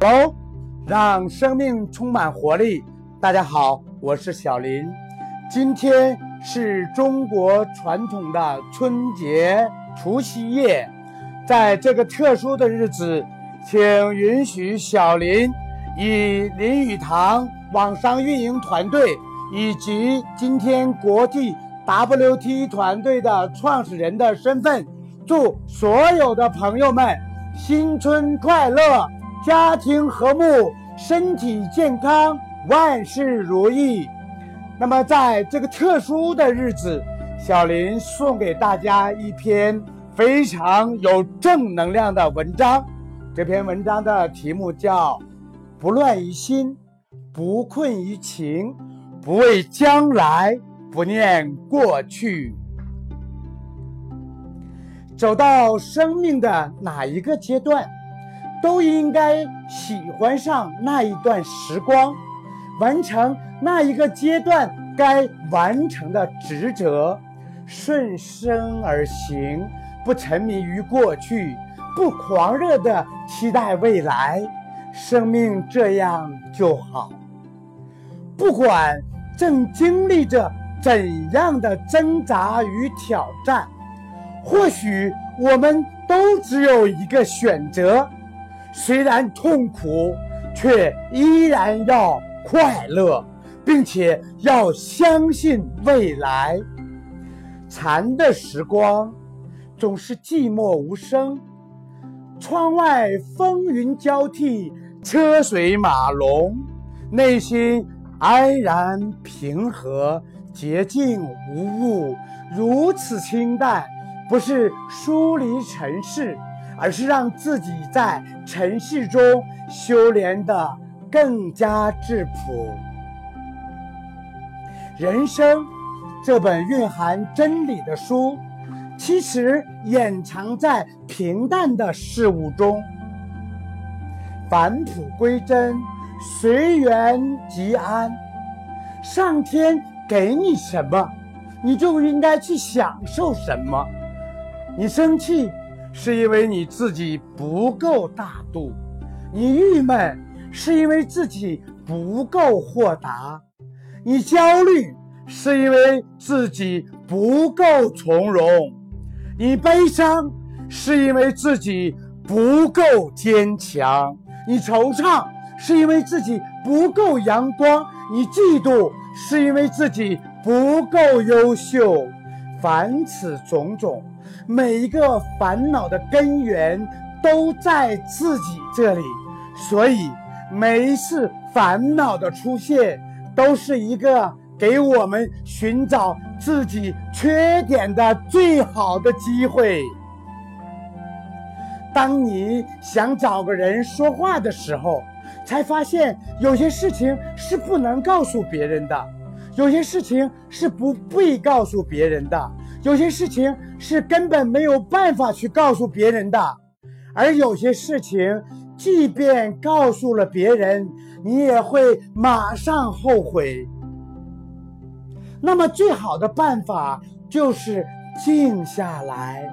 Hello，让生命充满活力。大家好，我是小林。今天是中国传统的春节除夕夜，在这个特殊的日子，请允许小林以林语堂网商运营团队以及今天国际 WT 团队的创始人的身份，祝所有的朋友们新春快乐！家庭和睦，身体健康，万事如意。那么，在这个特殊的日子，小林送给大家一篇非常有正能量的文章。这篇文章的题目叫《不乱于心，不困于情，不畏将来，不念过去》。走到生命的哪一个阶段？都应该喜欢上那一段时光，完成那一个阶段该完成的职责，顺生而行，不沉迷于过去，不狂热的期待未来，生命这样就好。不管正经历着怎样的挣扎与挑战，或许我们都只有一个选择。虽然痛苦，却依然要快乐，并且要相信未来。禅的时光总是寂寞无声，窗外风云交替，车水马龙，内心安然平和，洁净无物，如此清淡，不是疏离尘世。而是让自己在尘世中修炼的更加质朴。人生这本蕴含真理的书，其实掩藏在平淡的事物中。返璞归真，随缘即安。上天给你什么，你就应该去享受什么。你生气。是因为你自己不够大度，你郁闷是因为自己不够豁达，你焦虑是因为自己不够从容，你悲伤是因为自己不够坚强，你惆怅是因为自己不够阳光，你嫉妒是因为自己不够优秀，凡此种种。每一个烦恼的根源都在自己这里，所以每一次烦恼的出现，都是一个给我们寻找自己缺点的最好的机会。当你想找个人说话的时候，才发现有些事情是不能告诉别人的，有些事情是不必告诉别人的。有些事情是根本没有办法去告诉别人的，而有些事情，即便告诉了别人，你也会马上后悔。那么，最好的办法就是静下来，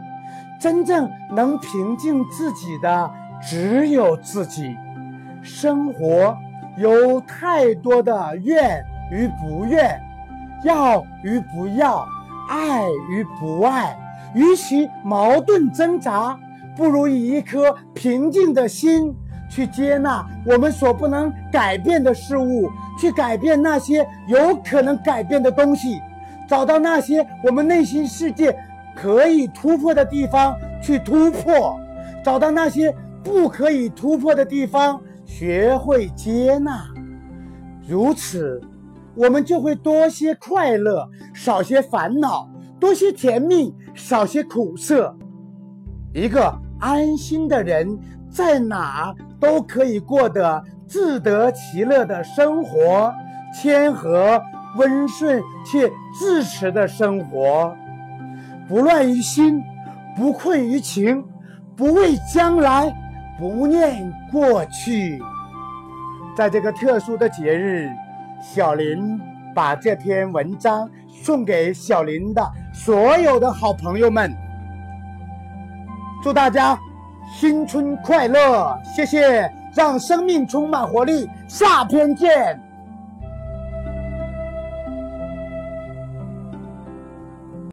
真正能平静自己的只有自己。生活有太多的愿与不愿，要与不要。爱与不爱，与其矛盾挣扎，不如以一颗平静的心去接纳我们所不能改变的事物，去改变那些有可能改变的东西，找到那些我们内心世界可以突破的地方去突破，找到那些不可以突破的地方，学会接纳，如此。我们就会多些快乐，少些烦恼；多些甜蜜，少些苦涩。一个安心的人，在哪都可以过得自得其乐的生活，谦和、温顺且自持的生活，不乱于心，不困于情，不畏将来，不念过去。在这个特殊的节日。小林把这篇文章送给小林的所有的好朋友们，祝大家新春快乐！谢谢让生命充满活力。下篇见。